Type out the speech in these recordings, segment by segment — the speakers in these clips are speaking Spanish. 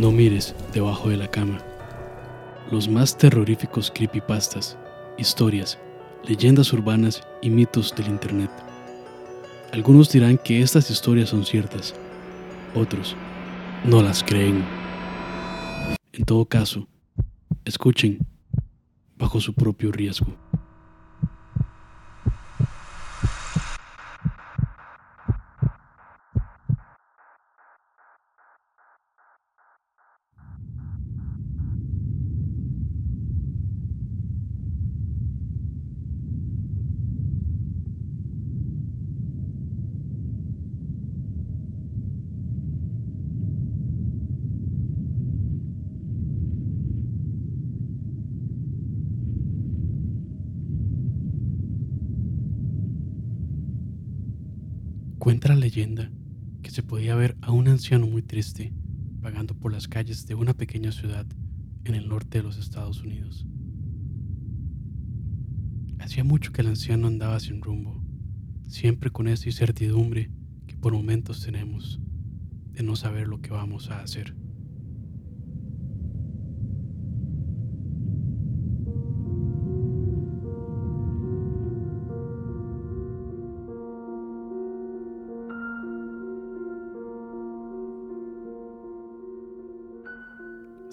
No mires debajo de la cama. Los más terroríficos creepypastas, historias, leyendas urbanas y mitos del Internet. Algunos dirán que estas historias son ciertas, otros no las creen. En todo caso, escuchen bajo su propio riesgo. Cuenta la leyenda que se podía ver a un anciano muy triste vagando por las calles de una pequeña ciudad en el norte de los Estados Unidos. Hacía mucho que el anciano andaba sin rumbo, siempre con esa incertidumbre que por momentos tenemos de no saber lo que vamos a hacer.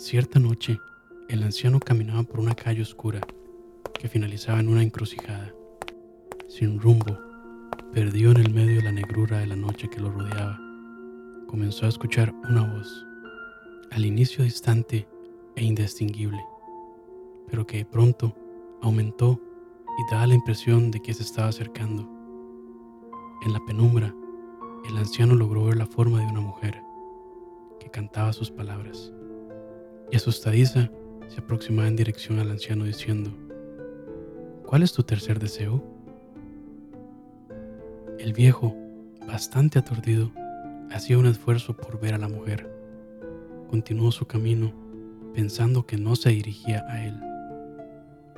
Cierta noche, el anciano caminaba por una calle oscura que finalizaba en una encrucijada, sin rumbo, perdido en el medio de la negrura de la noche que lo rodeaba. Comenzó a escuchar una voz, al inicio distante e indistinguible, pero que de pronto aumentó y daba la impresión de que se estaba acercando. En la penumbra, el anciano logró ver la forma de una mujer que cantaba sus palabras y asustadiza se aproximaba en dirección al anciano diciendo, ¿cuál es tu tercer deseo? El viejo, bastante aturdido, hacía un esfuerzo por ver a la mujer. Continuó su camino pensando que no se dirigía a él,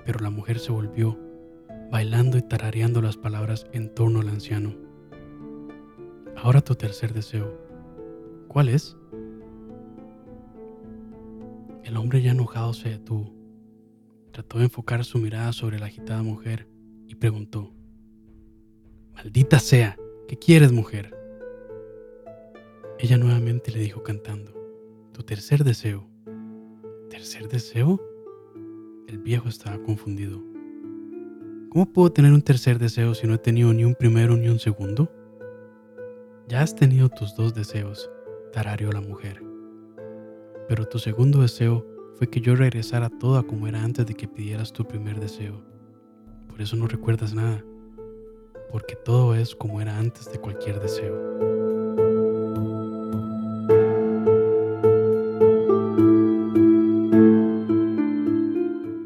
pero la mujer se volvió, bailando y tarareando las palabras en torno al anciano. Ahora tu tercer deseo. ¿Cuál es? El hombre ya enojado se detuvo. Trató de enfocar su mirada sobre la agitada mujer y preguntó, Maldita sea, ¿qué quieres mujer? Ella nuevamente le dijo cantando, Tu tercer deseo. ¿Tercer deseo? El viejo estaba confundido. ¿Cómo puedo tener un tercer deseo si no he tenido ni un primero ni un segundo? Ya has tenido tus dos deseos, tarareó la mujer pero tu segundo deseo fue que yo regresara toda como era antes de que pidieras tu primer deseo. Por eso no recuerdas nada, porque todo es como era antes de cualquier deseo.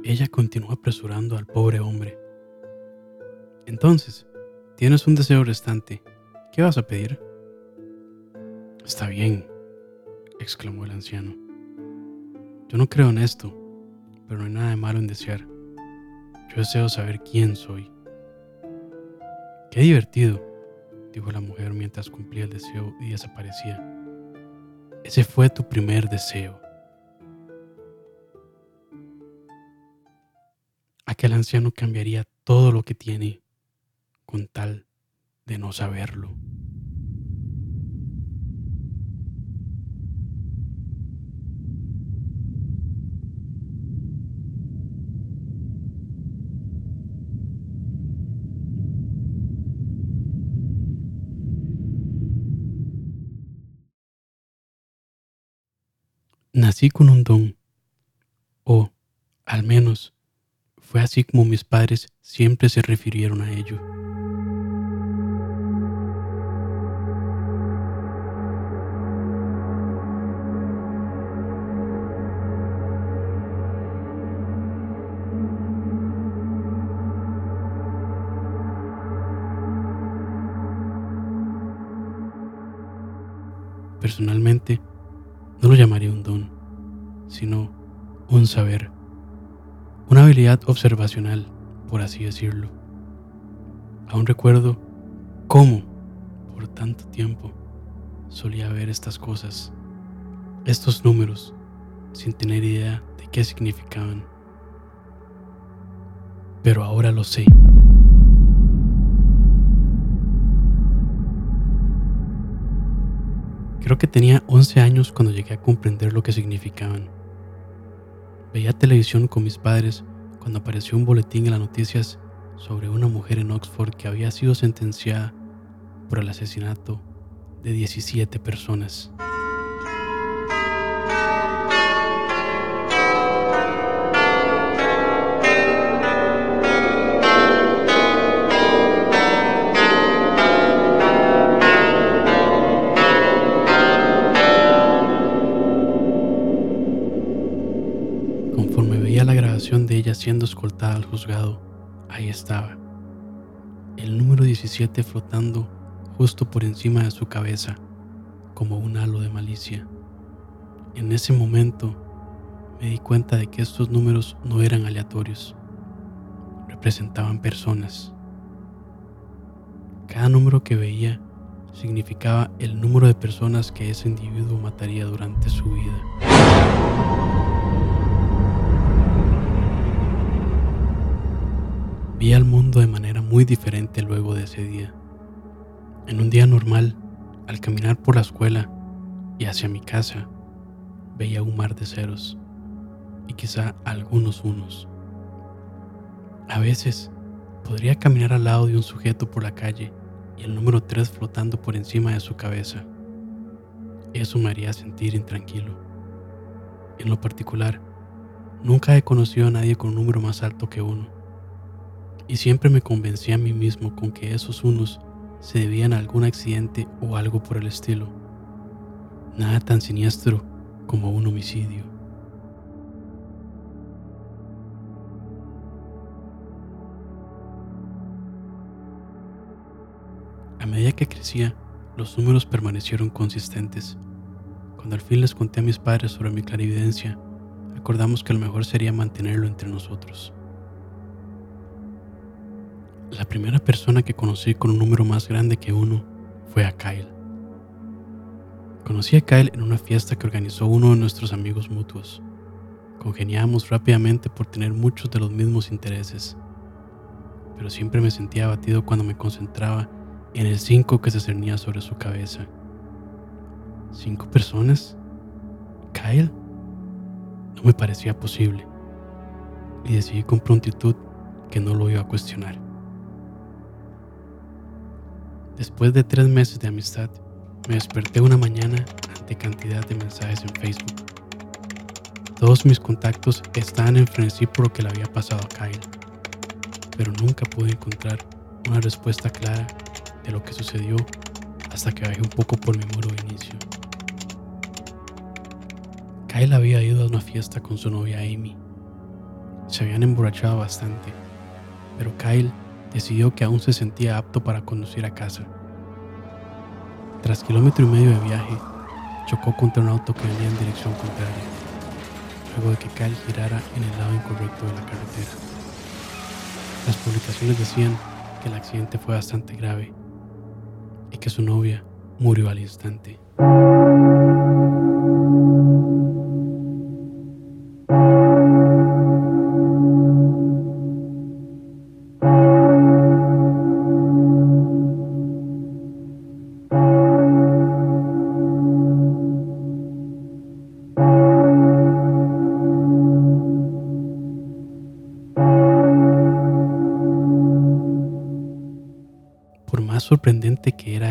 Ella continuó apresurando al pobre hombre. Entonces, tienes un deseo restante. ¿Qué vas a pedir? Está bien, exclamó el anciano. Yo no creo en esto, pero no hay nada de malo en desear. Yo deseo saber quién soy. Qué divertido, dijo la mujer mientras cumplía el deseo y desaparecía. Ese fue tu primer deseo. Aquel anciano cambiaría todo lo que tiene con tal de no saberlo. Nací con un don, o al menos fue así como mis padres siempre se refirieron a ello. Personalmente, no lo sino saber, una habilidad observacional, por así decirlo. Aún recuerdo cómo, por tanto tiempo, solía ver estas cosas, estos números sin tener idea de qué significaban. Pero ahora lo sé. Creo que tenía 11 años cuando llegué a comprender lo que significaban. Veía televisión con mis padres cuando apareció un boletín en las noticias sobre una mujer en Oxford que había sido sentenciada por el asesinato de 17 personas. Siendo escoltada al juzgado, ahí estaba, el número 17 flotando justo por encima de su cabeza, como un halo de malicia. En ese momento me di cuenta de que estos números no eran aleatorios, representaban personas. Cada número que veía significaba el número de personas que ese individuo mataría durante su vida. Vi al mundo de manera muy diferente luego de ese día. En un día normal, al caminar por la escuela y hacia mi casa, veía un mar de ceros y quizá algunos unos. A veces podría caminar al lado de un sujeto por la calle y el número 3 flotando por encima de su cabeza. Eso me haría sentir intranquilo. En lo particular, nunca he conocido a nadie con un número más alto que uno y siempre me convencí a mí mismo con que esos unos se debían a algún accidente o algo por el estilo. Nada tan siniestro como un homicidio. A medida que crecía, los números permanecieron consistentes. Cuando al fin les conté a mis padres sobre mi clarividencia, acordamos que lo mejor sería mantenerlo entre nosotros. La primera persona que conocí con un número más grande que uno fue a Kyle. Conocí a Kyle en una fiesta que organizó uno de nuestros amigos mutuos. Congeniamos rápidamente por tener muchos de los mismos intereses, pero siempre me sentía abatido cuando me concentraba en el 5 que se cernía sobre su cabeza. ¿Cinco personas? ¿Kyle? No me parecía posible, y decidí con prontitud que no lo iba a cuestionar. Después de tres meses de amistad, me desperté una mañana ante cantidad de mensajes en Facebook. Todos mis contactos estaban en frenesí por lo que le había pasado a Kyle, pero nunca pude encontrar una respuesta clara de lo que sucedió hasta que bajé un poco por mi muro de inicio. Kyle había ido a una fiesta con su novia Amy. Se habían emborrachado bastante, pero Kyle decidió que aún se sentía apto para conducir a casa. Tras kilómetro y medio de viaje, chocó contra un auto que venía en dirección contraria, luego de que Kyle girara en el lado incorrecto de la carretera. Las publicaciones decían que el accidente fue bastante grave y que su novia murió al instante.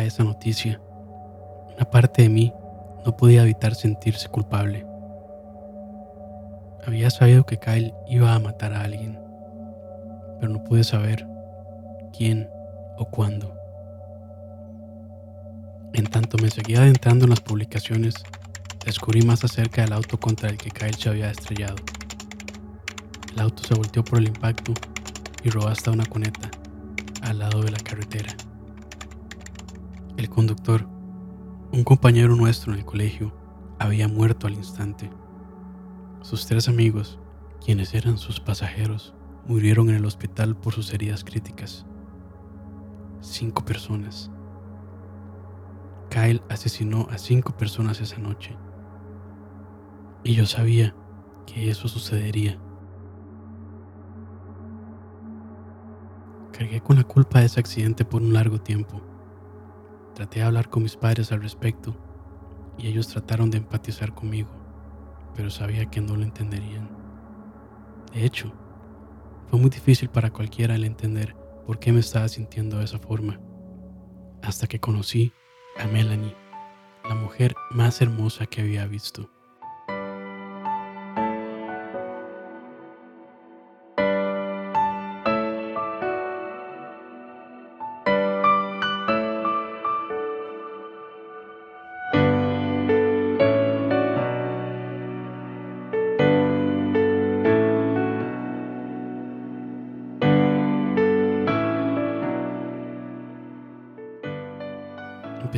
Esa noticia, una parte de mí no podía evitar sentirse culpable. Había sabido que Kyle iba a matar a alguien, pero no pude saber quién o cuándo. En tanto me seguía adentrando en las publicaciones, descubrí más acerca del auto contra el que Kyle se había estrellado. El auto se volteó por el impacto y robó hasta una cuneta al lado de la carretera. El conductor, un compañero nuestro en el colegio, había muerto al instante. Sus tres amigos, quienes eran sus pasajeros, murieron en el hospital por sus heridas críticas. Cinco personas. Kyle asesinó a cinco personas esa noche. Y yo sabía que eso sucedería. Cargué con la culpa de ese accidente por un largo tiempo. Traté de hablar con mis padres al respecto y ellos trataron de empatizar conmigo, pero sabía que no lo entenderían. De hecho, fue muy difícil para cualquiera el entender por qué me estaba sintiendo de esa forma, hasta que conocí a Melanie, la mujer más hermosa que había visto.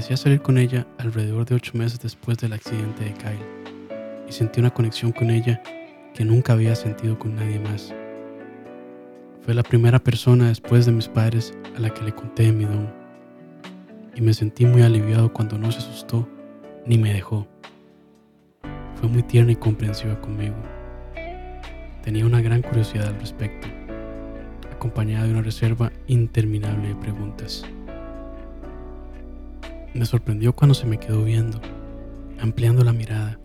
Empecé a salir con ella alrededor de ocho meses después del accidente de Kyle y sentí una conexión con ella que nunca había sentido con nadie más. Fue la primera persona después de mis padres a la que le conté mi don y me sentí muy aliviado cuando no se asustó ni me dejó. Fue muy tierna y comprensiva conmigo. Tenía una gran curiosidad al respecto, acompañada de una reserva interminable de preguntas. Me sorprendió cuando se me quedó viendo, ampliando la mirada,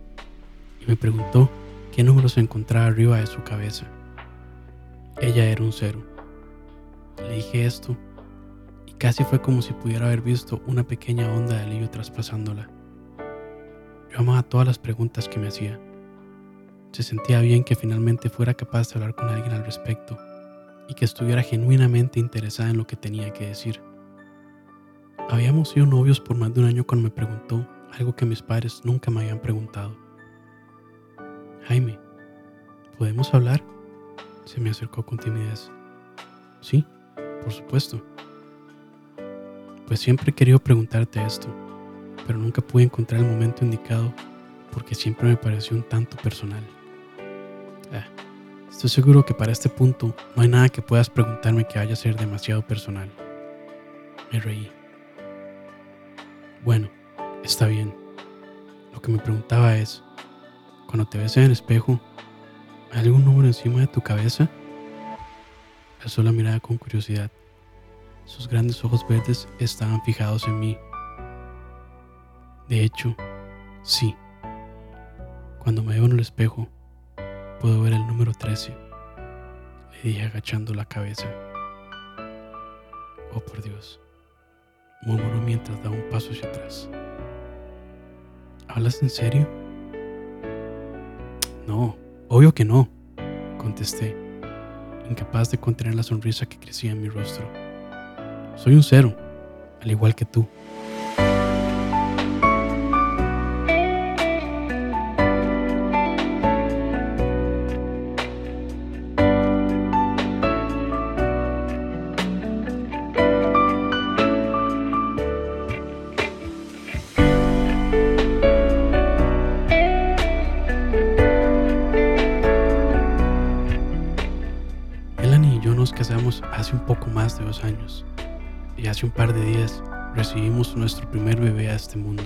y me preguntó qué número se encontraba arriba de su cabeza. Ella era un cero. Le dije esto y casi fue como si pudiera haber visto una pequeña onda de alivio traspasándola. Yo amaba todas las preguntas que me hacía. Se sentía bien que finalmente fuera capaz de hablar con alguien al respecto y que estuviera genuinamente interesada en lo que tenía que decir. Habíamos sido novios por más de un año cuando me preguntó algo que mis padres nunca me habían preguntado. Jaime, ¿podemos hablar? Se me acercó con timidez. Sí, por supuesto. Pues siempre he querido preguntarte esto, pero nunca pude encontrar el momento indicado porque siempre me pareció un tanto personal. Ah, estoy seguro que para este punto no hay nada que puedas preguntarme que vaya a ser demasiado personal. Me reí. Bueno, está bien. Lo que me preguntaba es, cuando te ves en el espejo, ¿hay algún número encima de tu cabeza? Alzó la mirada con curiosidad. Sus grandes ojos verdes estaban fijados en mí. De hecho, sí. Cuando me veo en el espejo, puedo ver el número 13, le dije agachando la cabeza. Oh, por Dios murmuró mientras daba un paso hacia atrás. ¿Hablas en serio? No, obvio que no, contesté, incapaz de contener la sonrisa que crecía en mi rostro. Soy un cero, al igual que tú. Hace un par de días recibimos nuestro primer bebé a este mundo.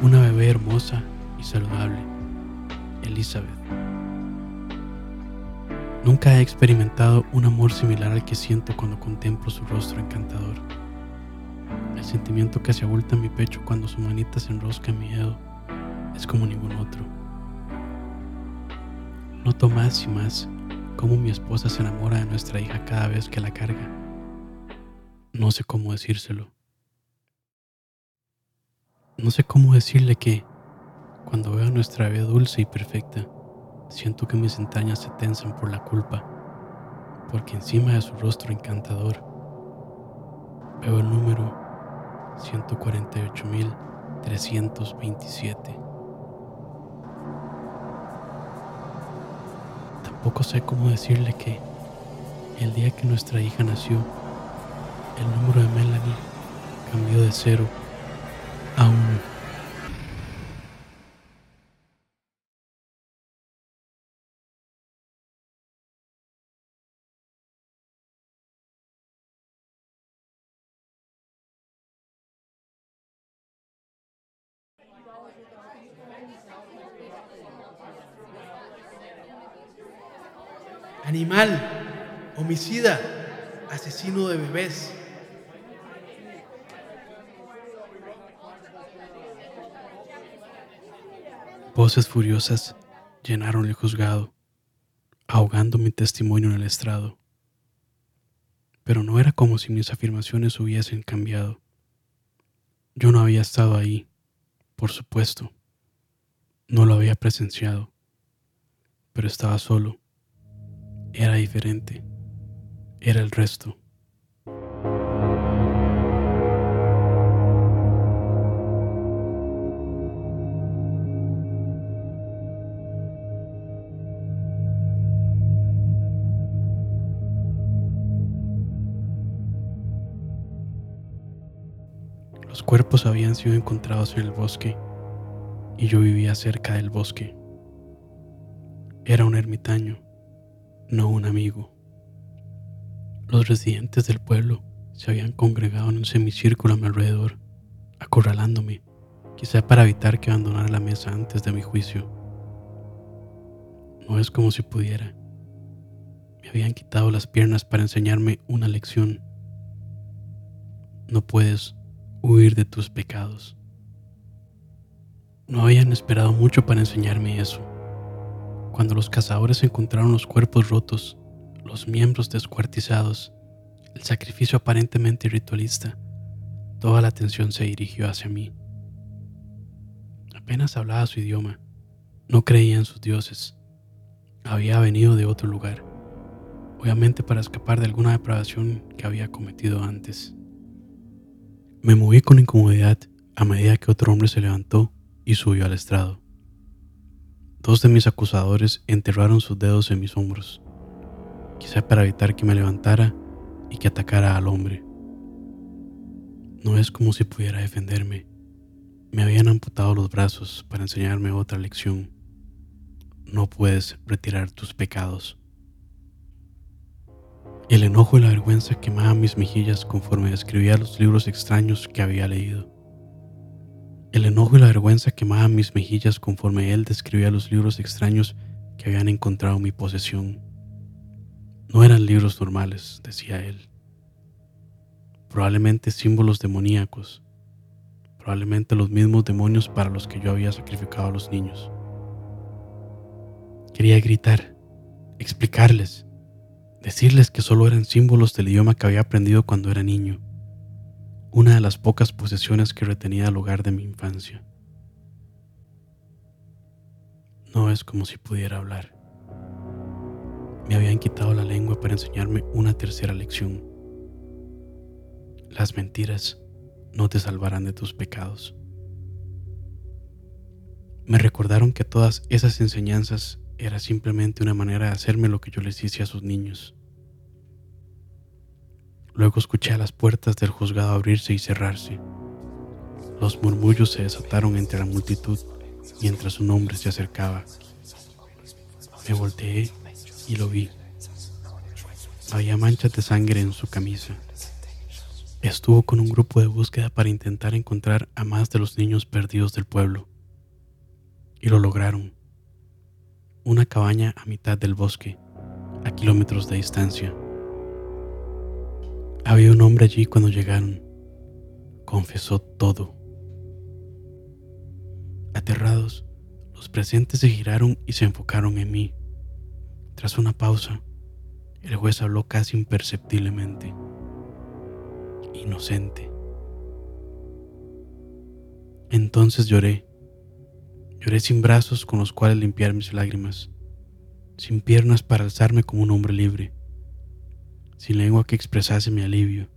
Una bebé hermosa y saludable, Elizabeth. Nunca he experimentado un amor similar al que siento cuando contemplo su rostro encantador. El sentimiento que se abulta en mi pecho cuando su manita se enrosca en mi dedo es como ningún otro. Noto más y más cómo mi esposa se enamora de nuestra hija cada vez que la carga. No sé cómo decírselo. No sé cómo decirle que, cuando veo nuestra bebé dulce y perfecta, siento que mis entrañas se tensan por la culpa, porque encima de su rostro encantador veo el número 148.327. Tampoco sé cómo decirle que el día que nuestra hija nació, el número de Melanie cambió de cero a uno. Animal, homicida, asesino de bebés. Voces furiosas llenaron el juzgado, ahogando mi testimonio en el estrado. Pero no era como si mis afirmaciones hubiesen cambiado. Yo no había estado ahí, por supuesto. No lo había presenciado, pero estaba solo. Era diferente. Era el resto. Cuerpos habían sido encontrados en el bosque y yo vivía cerca del bosque. Era un ermitaño, no un amigo. Los residentes del pueblo se habían congregado en un semicírculo a mi alrededor, acorralándome, quizá para evitar que abandonara la mesa antes de mi juicio. No es como si pudiera. Me habían quitado las piernas para enseñarme una lección. No puedes huir de tus pecados. No habían esperado mucho para enseñarme eso. Cuando los cazadores encontraron los cuerpos rotos, los miembros descuartizados, el sacrificio aparentemente ritualista, toda la atención se dirigió hacia mí. Apenas hablaba su idioma, no creía en sus dioses. Había venido de otro lugar, obviamente para escapar de alguna depravación que había cometido antes. Me moví con incomodidad a medida que otro hombre se levantó y subió al estrado. Dos de mis acusadores enterraron sus dedos en mis hombros, quizá para evitar que me levantara y que atacara al hombre. No es como si pudiera defenderme. Me habían amputado los brazos para enseñarme otra lección. No puedes retirar tus pecados. El enojo y la vergüenza quemaban mis mejillas conforme escribía los libros extraños que había leído. El enojo y la vergüenza quemaban mis mejillas conforme él describía los libros extraños que habían encontrado mi posesión. No eran libros normales, decía él. Probablemente símbolos demoníacos. Probablemente los mismos demonios para los que yo había sacrificado a los niños. Quería gritar, explicarles, decirles que solo eran símbolos del idioma que había aprendido cuando era niño, una de las pocas posesiones que retenía al hogar de mi infancia. No es como si pudiera hablar. Me habían quitado la lengua para enseñarme una tercera lección. Las mentiras no te salvarán de tus pecados. Me recordaron que todas esas enseñanzas era simplemente una manera de hacerme lo que yo les hice a sus niños. Luego escuché a las puertas del juzgado abrirse y cerrarse. Los murmullos se desataron entre la multitud mientras un hombre se acercaba. Me volteé y lo vi. Había manchas de sangre en su camisa. Estuvo con un grupo de búsqueda para intentar encontrar a más de los niños perdidos del pueblo. Y lo lograron una cabaña a mitad del bosque, a kilómetros de distancia. Había un hombre allí cuando llegaron. Confesó todo. Aterrados, los presentes se giraron y se enfocaron en mí. Tras una pausa, el juez habló casi imperceptiblemente. Inocente. Entonces lloré Lloré sin brazos con los cuales limpiar mis lágrimas, sin piernas para alzarme como un hombre libre, sin lengua que expresase mi alivio